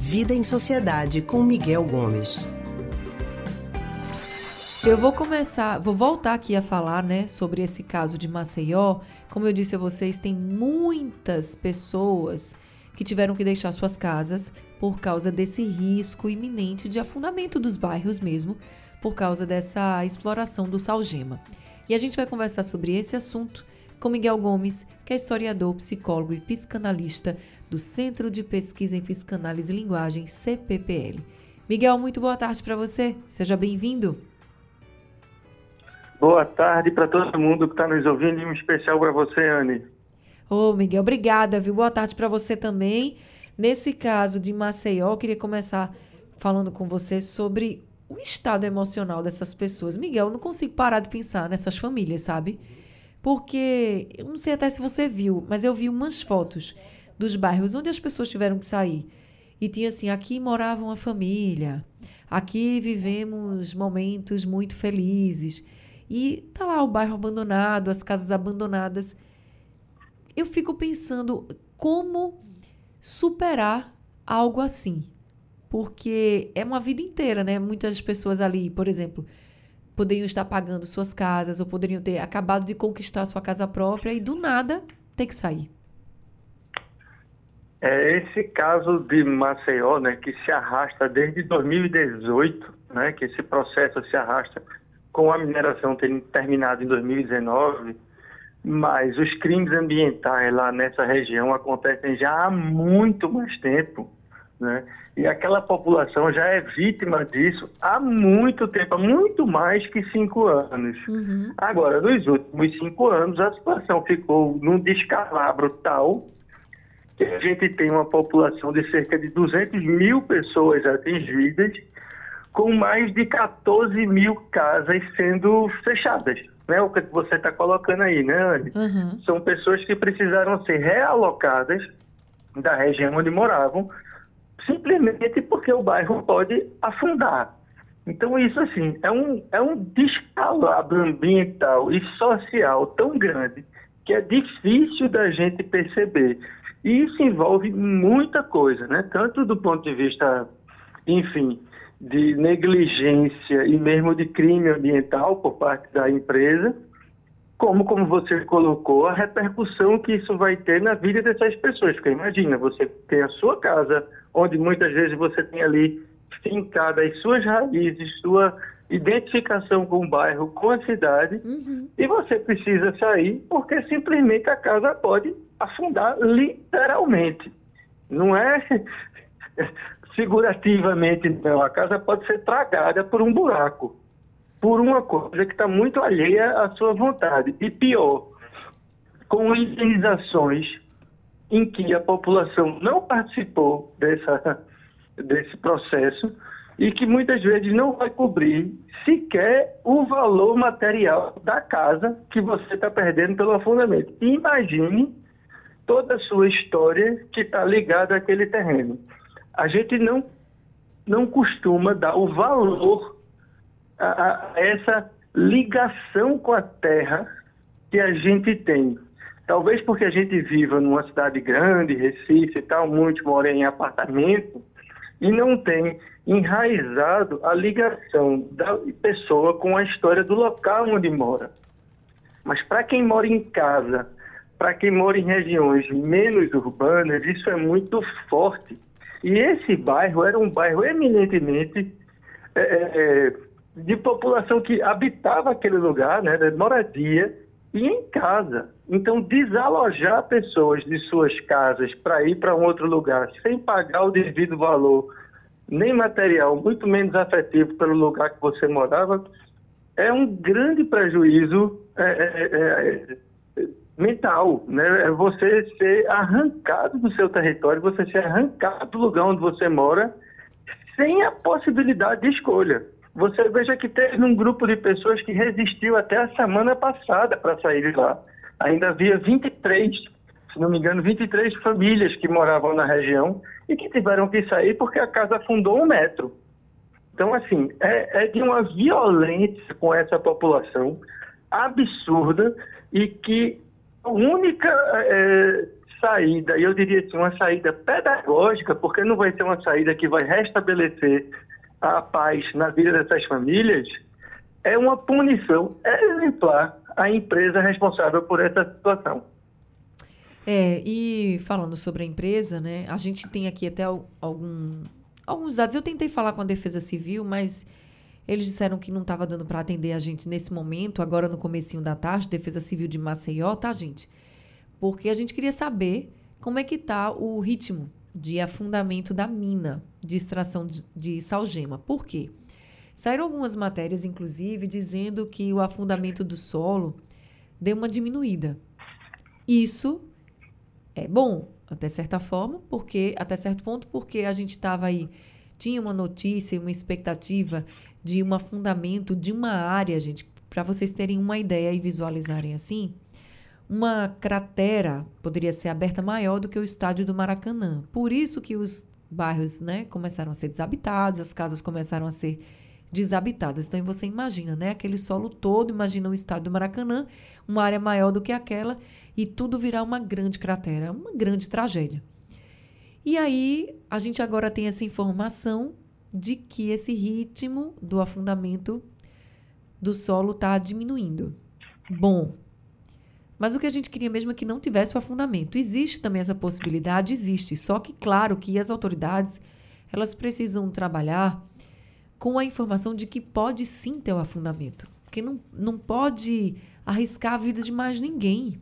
Vida em Sociedade com Miguel Gomes. Eu vou começar, vou voltar aqui a falar, né, sobre esse caso de Maceió. Como eu disse a vocês, tem muitas pessoas que tiveram que deixar suas casas por causa desse risco iminente de afundamento dos bairros mesmo, por causa dessa exploração do salgema. E a gente vai conversar sobre esse assunto com Miguel Gomes, que é historiador, psicólogo e psicanalista do Centro de Pesquisa em Psicanálise e Linguagem, CPPL. Miguel, muito boa tarde para você. Seja bem-vindo. Boa tarde para todo mundo que está nos ouvindo, e um especial para você, Anne. Ô, oh, Miguel, obrigada, viu? Boa tarde para você também. Nesse caso de Maceió, eu queria começar falando com você sobre o estado emocional dessas pessoas. Miguel, eu não consigo parar de pensar nessas famílias, sabe? Porque, eu não sei até se você viu, mas eu vi umas fotos dos bairros onde as pessoas tiveram que sair. E tinha assim: aqui morava uma família, aqui vivemos momentos muito felizes. E tá lá o bairro abandonado, as casas abandonadas. Eu fico pensando como superar algo assim. Porque é uma vida inteira, né? Muitas pessoas ali, por exemplo, poderiam estar pagando suas casas ou poderiam ter acabado de conquistar sua casa própria e do nada ter que sair. É esse caso de Maceió, né, que se arrasta desde 2018, né, que esse processo se arrasta com a mineração tendo terminado em 2019, mas os crimes ambientais lá nessa região acontecem já há muito mais tempo, né? E aquela população já é vítima disso há muito tempo, há muito mais que cinco anos. Uhum. Agora, nos últimos cinco anos, a situação ficou num descalabro tal que a gente tem uma população de cerca de 200 mil pessoas atingidas, com mais de 14 mil casas sendo fechadas. Né? O que você está colocando aí, né, Anne? Uhum. São pessoas que precisaram ser realocadas da região onde moravam, simplesmente porque o bairro pode afundar. Então, isso, assim, é um, é um descalabro ambiental e social tão grande que é difícil da gente perceber. E isso envolve muita coisa, né? Tanto do ponto de vista, enfim, de negligência e mesmo de crime ambiental por parte da empresa, como, como você colocou, a repercussão que isso vai ter na vida dessas pessoas. Porque imagina, você tem a sua casa, onde muitas vezes você tem ali fincada as suas raízes, sua identificação com o bairro, com a cidade, uhum. e você precisa sair porque simplesmente a casa pode afundar literalmente. Não é figurativamente, não. A casa pode ser tragada por um buraco, por uma coisa que está muito alheia à sua vontade. E pior, com indenizações em que a população não participou dessa, desse processo e que muitas vezes não vai cobrir sequer o valor material da casa que você está perdendo pelo afundamento. Imagine toda a sua história que está ligada àquele terreno. A gente não, não costuma dar o valor a, a essa ligação com a terra que a gente tem. Talvez porque a gente viva numa cidade grande, Recife e tal, muitos moram em apartamento, e não tem enraizado a ligação da pessoa com a história do local onde mora. Mas para quem mora em casa, para quem mora em regiões menos urbanas, isso é muito forte. E esse bairro era um bairro eminentemente é, é, é de população que habitava aquele lugar, né, de moradia e em casa. Então, desalojar pessoas de suas casas para ir para um outro lugar sem pagar o devido valor, nem material, muito menos afetivo pelo lugar que você morava, é um grande prejuízo é, é, é, mental, né? É você ser arrancado do seu território, você ser arrancado do lugar onde você mora, sem a possibilidade de escolha. Você veja que teve um grupo de pessoas que resistiu até a semana passada para sair de lá. Ainda havia 23, se não me engano, 23 famílias que moravam na região e que tiveram que sair porque a casa afundou um metro. Então, assim, é, é de uma violência com essa população absurda e que a única é, saída, eu diria assim, uma saída pedagógica, porque não vai ser uma saída que vai restabelecer a paz na vida dessas famílias, é uma punição exemplar à empresa responsável por essa situação. É, e falando sobre a empresa, né, a gente tem aqui até algum, alguns dados. Eu tentei falar com a Defesa Civil, mas eles disseram que não estava dando para atender a gente nesse momento, agora no comecinho da tarde, Defesa Civil de Maceió, tá, gente? Porque a gente queria saber como é que tá o ritmo de afundamento da mina de extração de, de salgema. Por quê? Saíram algumas matérias, inclusive, dizendo que o afundamento do solo deu uma diminuída. Isso é bom, até certa forma, porque até certo ponto, porque a gente estava aí tinha uma notícia, uma expectativa de um afundamento de uma área, gente, para vocês terem uma ideia e visualizarem assim, uma cratera poderia ser aberta maior do que o estádio do Maracanã. Por isso que os bairros, né, começaram a ser desabitados, as casas começaram a ser desabitadas. Então você imagina, né, aquele solo todo, imagina o estádio do Maracanã, uma área maior do que aquela e tudo virar uma grande cratera, uma grande tragédia. E aí a gente agora tem essa informação de que esse ritmo do afundamento do solo está diminuindo. Bom, mas o que a gente queria mesmo é que não tivesse o afundamento. Existe também essa possibilidade, existe. Só que, claro, que as autoridades elas precisam trabalhar com a informação de que pode sim ter o afundamento. Porque não, não pode arriscar a vida de mais ninguém.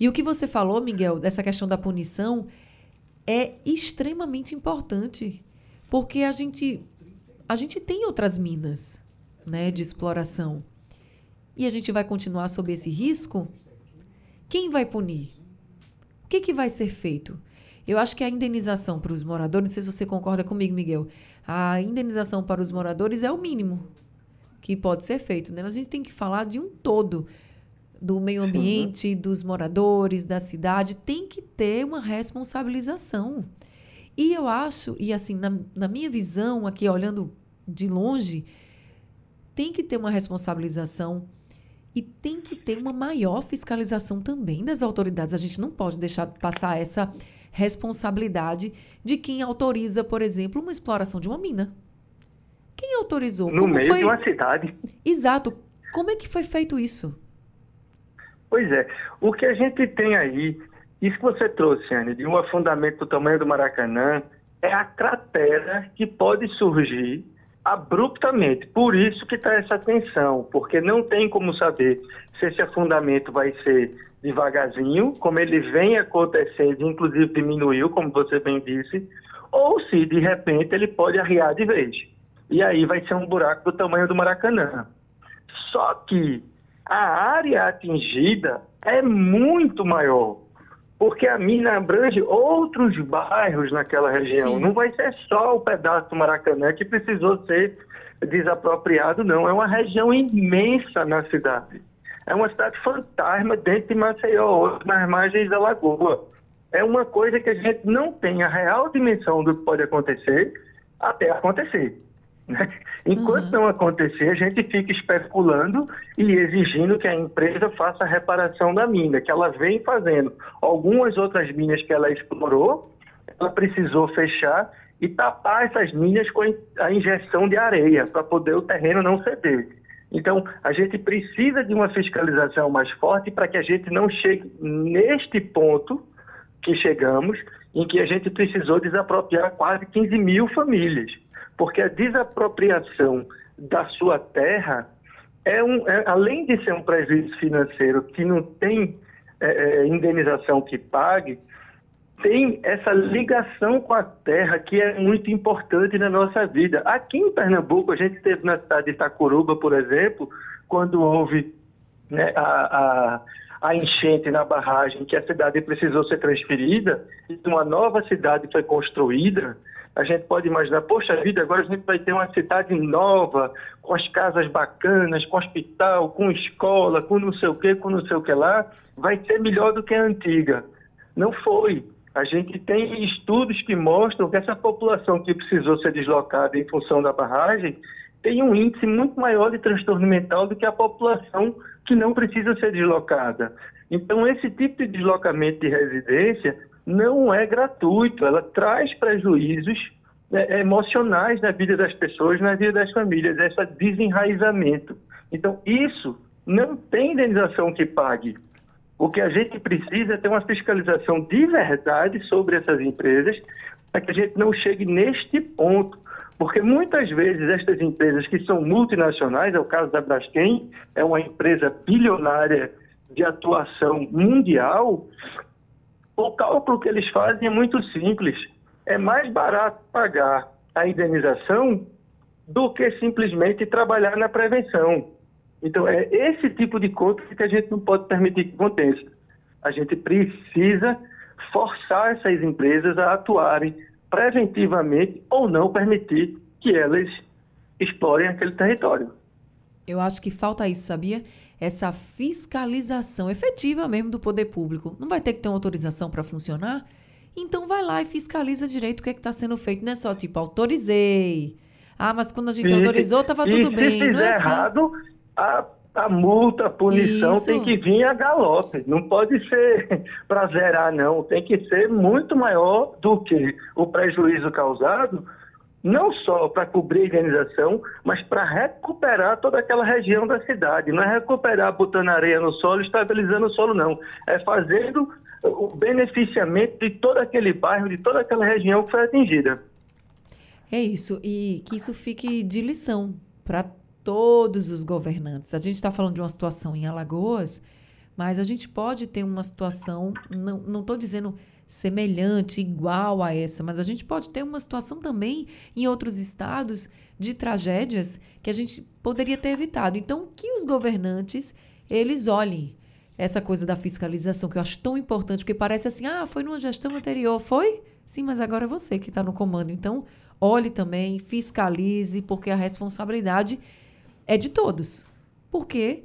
E o que você falou, Miguel, dessa questão da punição, é extremamente importante. Porque a gente, a gente tem outras minas né, de exploração e a gente vai continuar sob esse risco, quem vai punir? O que, que vai ser feito? Eu acho que a indenização para os moradores, não sei se você concorda comigo, Miguel, a indenização para os moradores é o mínimo que pode ser feito, né? Mas a gente tem que falar de um todo do meio ambiente, uhum. dos moradores, da cidade, tem que ter uma responsabilização. E eu acho, e assim, na, na minha visão, aqui olhando de longe, tem que ter uma responsabilização e tem que ter uma maior fiscalização também das autoridades. A gente não pode deixar passar essa responsabilidade de quem autoriza, por exemplo, uma exploração de uma mina. Quem autorizou? No Como meio foi... de uma cidade. Exato. Como é que foi feito isso? Pois é. O que a gente tem aí, isso que você trouxe, Anne, de um afundamento do tamanho do Maracanã, é a cratera que pode surgir abruptamente. Por isso que está essa tensão, porque não tem como saber se esse afundamento vai ser devagarzinho, como ele vem acontecendo, inclusive diminuiu, como você bem disse, ou se de repente ele pode arriar de vez. E aí vai ser um buraco do tamanho do Maracanã. Só que a área atingida é muito maior porque a mina abrange outros bairros naquela região. Sim. Não vai ser só o pedaço do Maracanã que precisou ser desapropriado, não. É uma região imensa na cidade. É uma cidade fantasma dentro de Maceió, nas margens da lagoa. É uma coisa que a gente não tem a real dimensão do que pode acontecer até acontecer. Né? Enquanto uhum. não acontecer, a gente fica especulando e exigindo que a empresa faça a reparação da mina, que ela vem fazendo. Algumas outras minas que ela explorou, ela precisou fechar e tapar essas minas com a injeção de areia, para poder o terreno não ceder. Então, a gente precisa de uma fiscalização mais forte para que a gente não chegue neste ponto que chegamos, em que a gente precisou desapropriar quase 15 mil famílias porque a desapropriação da sua terra é um, é, além de ser um prejuízo financeiro que não tem é, é, indenização que pague, tem essa ligação com a terra que é muito importante na nossa vida. Aqui em Pernambuco, a gente teve na cidade de Itacuruba, por exemplo, quando houve né, a, a, a, enchente na barragem, que a cidade precisou ser transferida, e uma nova cidade foi construída, a gente pode imaginar, poxa vida, agora a gente vai ter uma cidade nova, com as casas bacanas, com hospital, com escola, com não sei o que, com não sei o que lá, vai ser melhor do que a antiga. Não foi. A gente tem estudos que mostram que essa população que precisou ser deslocada em função da barragem tem um índice muito maior de transtorno mental do que a população que não precisa ser deslocada. Então, esse tipo de deslocamento de residência não é gratuito, ela traz prejuízos né, emocionais na vida das pessoas, na vida das famílias, esse desenraizamento. Então, isso não tem indenização que pague. O que a gente precisa é ter uma fiscalização de verdade sobre essas empresas, para que a gente não chegue neste ponto. Porque muitas vezes estas empresas que são multinacionais, é o caso da Braskem, é uma empresa bilionária de atuação mundial, o cálculo que eles fazem é muito simples. É mais barato pagar a indenização do que simplesmente trabalhar na prevenção. Então, é esse tipo de conta que a gente não pode permitir que aconteça. A gente precisa forçar essas empresas a atuarem preventivamente ou não permitir que elas explorem aquele território. Eu acho que falta isso, sabia? Essa fiscalização efetiva mesmo do poder público. Não vai ter que ter uma autorização para funcionar? Então vai lá e fiscaliza direito o que é está sendo feito. Não é só tipo, autorizei. Ah, mas quando a gente e, autorizou, estava tudo bem. Se não é assim. errado, a, a multa, a punição Isso. tem que vir a galope. Não pode ser para zerar, não. Tem que ser muito maior do que o prejuízo causado, não só para cobrir a indenização, mas para recuperar toda aquela região da cidade. Não é recuperar botando areia no solo, estabilizando o solo, não. É fazendo o beneficiamento de todo aquele bairro, de toda aquela região que foi atingida. É isso. E que isso fique de lição para todos os governantes. A gente está falando de uma situação em Alagoas, mas a gente pode ter uma situação, não estou dizendo semelhante, igual a essa, mas a gente pode ter uma situação também em outros estados de tragédias que a gente poderia ter evitado. Então, que os governantes eles olhem essa coisa da fiscalização que eu acho tão importante, porque parece assim, ah, foi numa gestão anterior, foi? Sim, mas agora é você que está no comando. Então, olhe também, fiscalize, porque a responsabilidade é de todos. Porque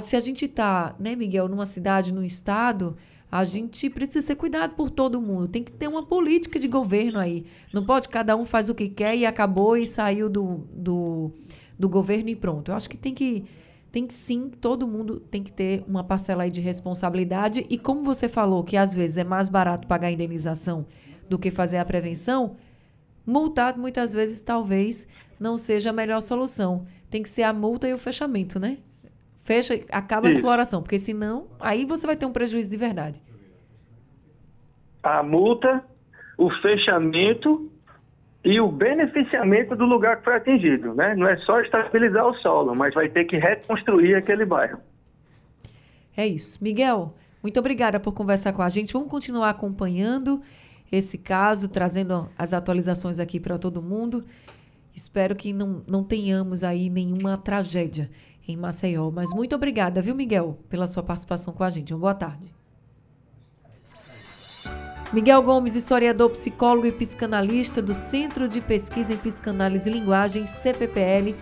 se a gente está, né, Miguel, numa cidade, num estado, a gente precisa ser cuidado por todo mundo. Tem que ter uma política de governo aí. Não pode cada um faz o que quer e acabou e saiu do, do, do governo e pronto. Eu acho que tem que tem que sim, todo mundo tem que ter uma parcela aí de responsabilidade. E como você falou que às vezes é mais barato pagar a indenização do que fazer a prevenção, multar muitas vezes talvez não seja a melhor solução tem que ser a multa e o fechamento, né? Fecha, acaba Isso. a exploração, porque senão, aí você vai ter um prejuízo de verdade. A multa, o fechamento e o beneficiamento do lugar que foi atingido, né? Não é só estabilizar o solo, mas vai ter que reconstruir aquele bairro. É isso. Miguel, muito obrigada por conversar com a gente. Vamos continuar acompanhando esse caso, trazendo as atualizações aqui para todo mundo. Espero que não, não tenhamos aí nenhuma tragédia em Maceió. Mas muito obrigada, viu, Miguel, pela sua participação com a gente. Uma boa tarde. Miguel Gomes, historiador, psicólogo e psicanalista do Centro de Pesquisa em Psicanálise e Linguagem, CPPL,